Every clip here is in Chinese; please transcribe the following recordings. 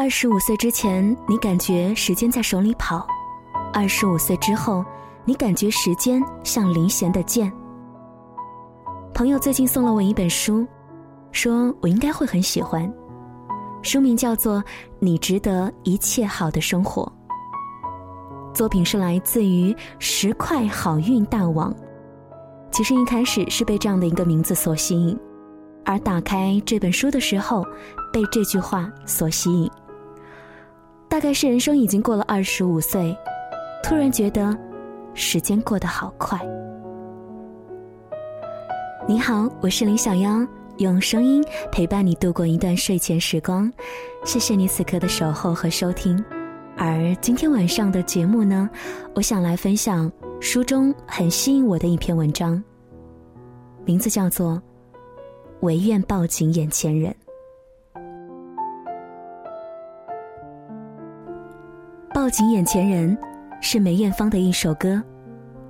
二十五岁之前，你感觉时间在手里跑；二十五岁之后，你感觉时间像离弦的箭。朋友最近送了我一本书，说我应该会很喜欢。书名叫做《你值得一切好的生活》。作品是来自于十块好运大王。其实一开始是被这样的一个名字所吸引，而打开这本书的时候，被这句话所吸引。大概是人生已经过了二十五岁，突然觉得时间过得好快。你好，我是林小妖，用声音陪伴你度过一段睡前时光。谢谢你此刻的守候和收听。而今天晚上的节目呢，我想来分享书中很吸引我的一篇文章，名字叫做《唯愿抱紧眼前人》。抱紧眼前人，是梅艳芳的一首歌，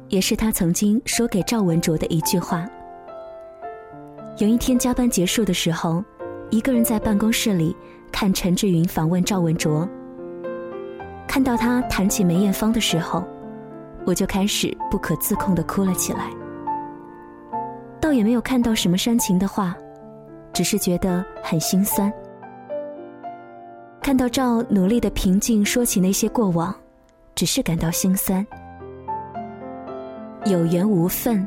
也是她曾经说给赵文卓的一句话。有一天加班结束的时候，一个人在办公室里看陈志云访问赵文卓，看到他谈起梅艳芳的时候，我就开始不可自控的哭了起来。倒也没有看到什么煽情的话，只是觉得很心酸。看到赵努力的平静说起那些过往，只是感到心酸。有缘无分，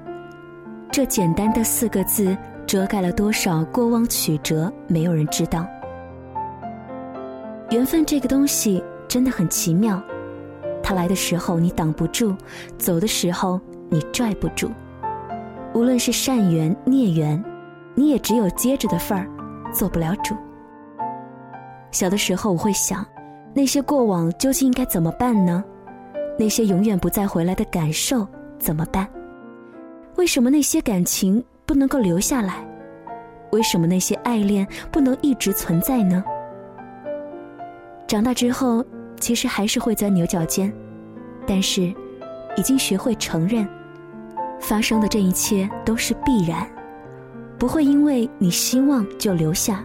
这简单的四个字，遮盖了多少过往曲折，没有人知道。缘分这个东西真的很奇妙，它来的时候你挡不住，走的时候你拽不住。无论是善缘孽缘，你也只有接着的份儿，做不了主。小的时候，我会想，那些过往究竟应该怎么办呢？那些永远不再回来的感受怎么办？为什么那些感情不能够留下来？为什么那些爱恋不能一直存在呢？长大之后，其实还是会钻牛角尖，但是，已经学会承认，发生的这一切都是必然，不会因为你希望就留下。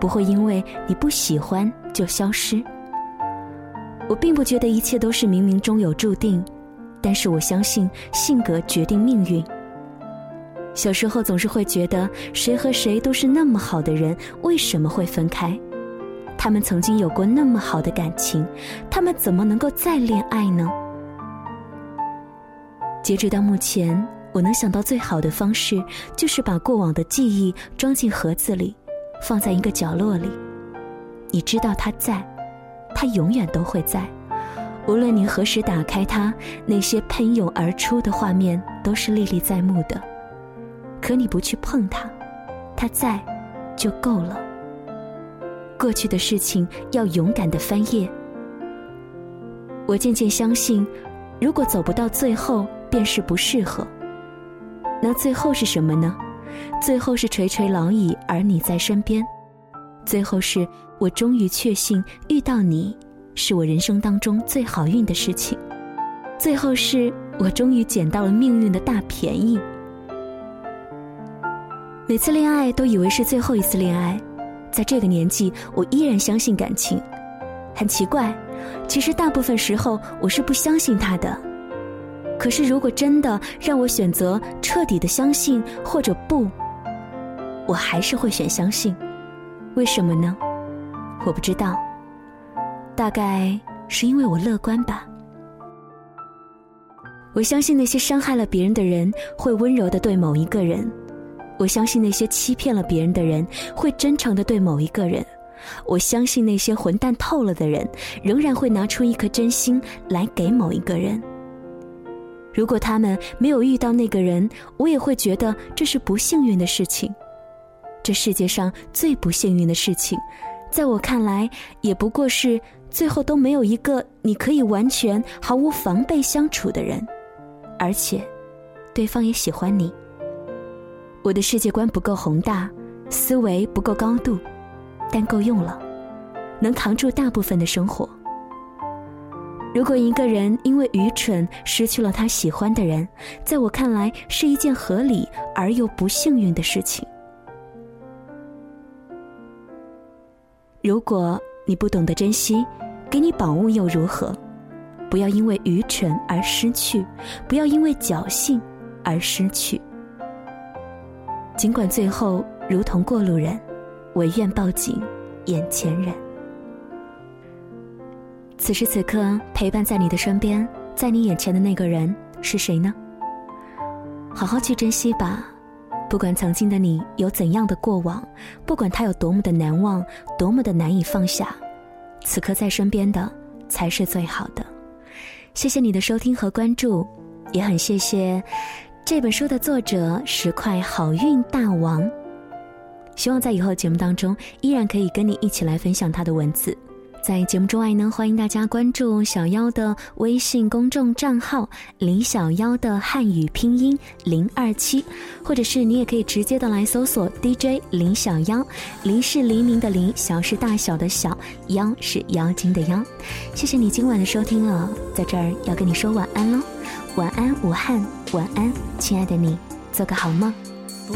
不会因为你不喜欢就消失。我并不觉得一切都是冥冥中有注定，但是我相信性格决定命运。小时候总是会觉得谁和谁都是那么好的人，为什么会分开？他们曾经有过那么好的感情，他们怎么能够再恋爱呢？截止到目前，我能想到最好的方式，就是把过往的记忆装进盒子里。放在一个角落里，你知道它在，它永远都会在。无论你何时打开它，那些喷涌而出的画面都是历历在目的。可你不去碰它，它在，就够了。过去的事情要勇敢的翻页。我渐渐相信，如果走不到最后，便是不适合。那最后是什么呢？最后是垂垂老矣，而你在身边；最后是我终于确信遇到你，是我人生当中最好运的事情；最后是我终于捡到了命运的大便宜。每次恋爱都以为是最后一次恋爱，在这个年纪，我依然相信感情。很奇怪，其实大部分时候我是不相信他的。可是，如果真的让我选择彻底的相信或者不，我还是会选相信。为什么呢？我不知道。大概是因为我乐观吧。我相信那些伤害了别人的人会温柔的对某一个人，我相信那些欺骗了别人的人会真诚的对某一个人，我相信那些混蛋透了的人仍然会拿出一颗真心来给某一个人。如果他们没有遇到那个人，我也会觉得这是不幸运的事情。这世界上最不幸运的事情，在我看来，也不过是最后都没有一个你可以完全毫无防备相处的人，而且，对方也喜欢你。我的世界观不够宏大，思维不够高度，但够用了，能扛住大部分的生活。如果一个人因为愚蠢失去了他喜欢的人，在我看来是一件合理而又不幸运的事情。如果你不懂得珍惜，给你宝物又如何？不要因为愚蠢而失去，不要因为侥幸而失去。尽管最后如同过路人，唯愿抱紧眼前人。此时此刻，陪伴在你的身边，在你眼前的那个人是谁呢？好好去珍惜吧。不管曾经的你有怎样的过往，不管他有多么的难忘，多么的难以放下，此刻在身边的才是最好的。谢谢你的收听和关注，也很谢谢这本书的作者石块好运大王。希望在以后节目当中，依然可以跟你一起来分享他的文字。在节目之外呢，欢迎大家关注小妖的微信公众账号“李小妖”的汉语拼音零二七，或者是你也可以直接的来搜索 DJ 李小妖，黎是黎明的黎，小是大小的小，妖是妖精的妖。谢谢你今晚的收听了，在这儿要跟你说晚安喽，晚安武汉，晚安亲爱的你，做个好梦。不，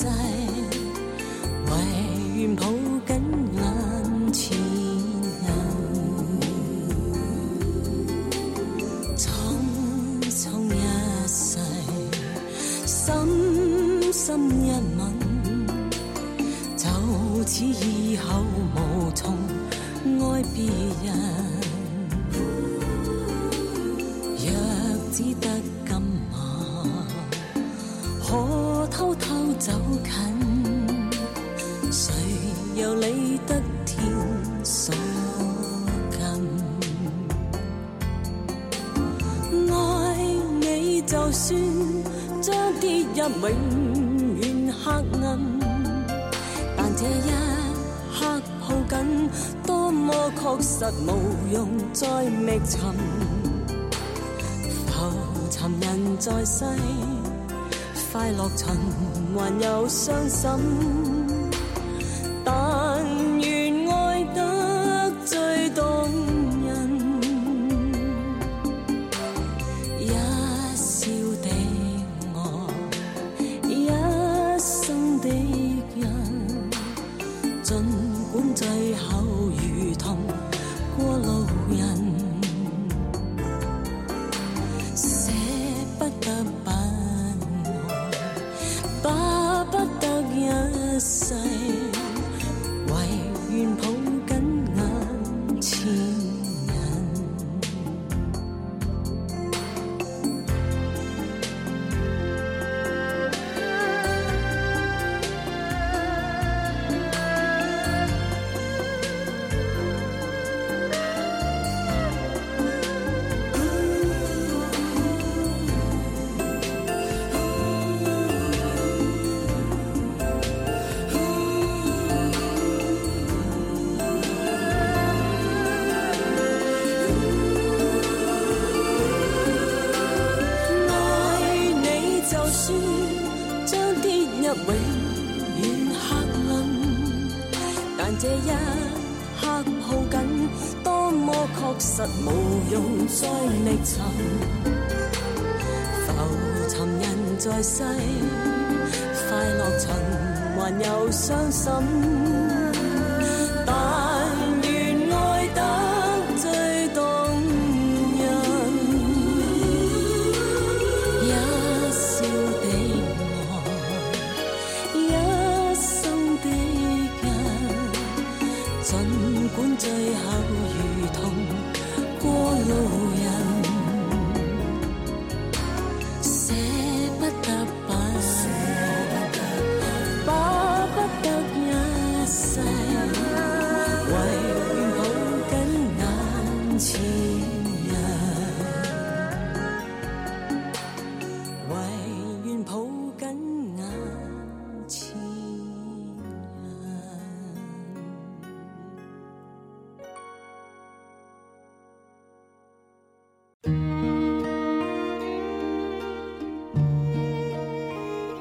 世，唯愿抱紧眼前人，匆匆一世，深深一吻，就似以后无从爱别人。走近，谁又理得天所近？爱你就算将跌入永。黑暗，但这一刻抱紧，多么确实无用再觅寻。浮沉人在世，快乐循环又伤心。无用再觅寻。浮沉人在世，快乐循环又伤心。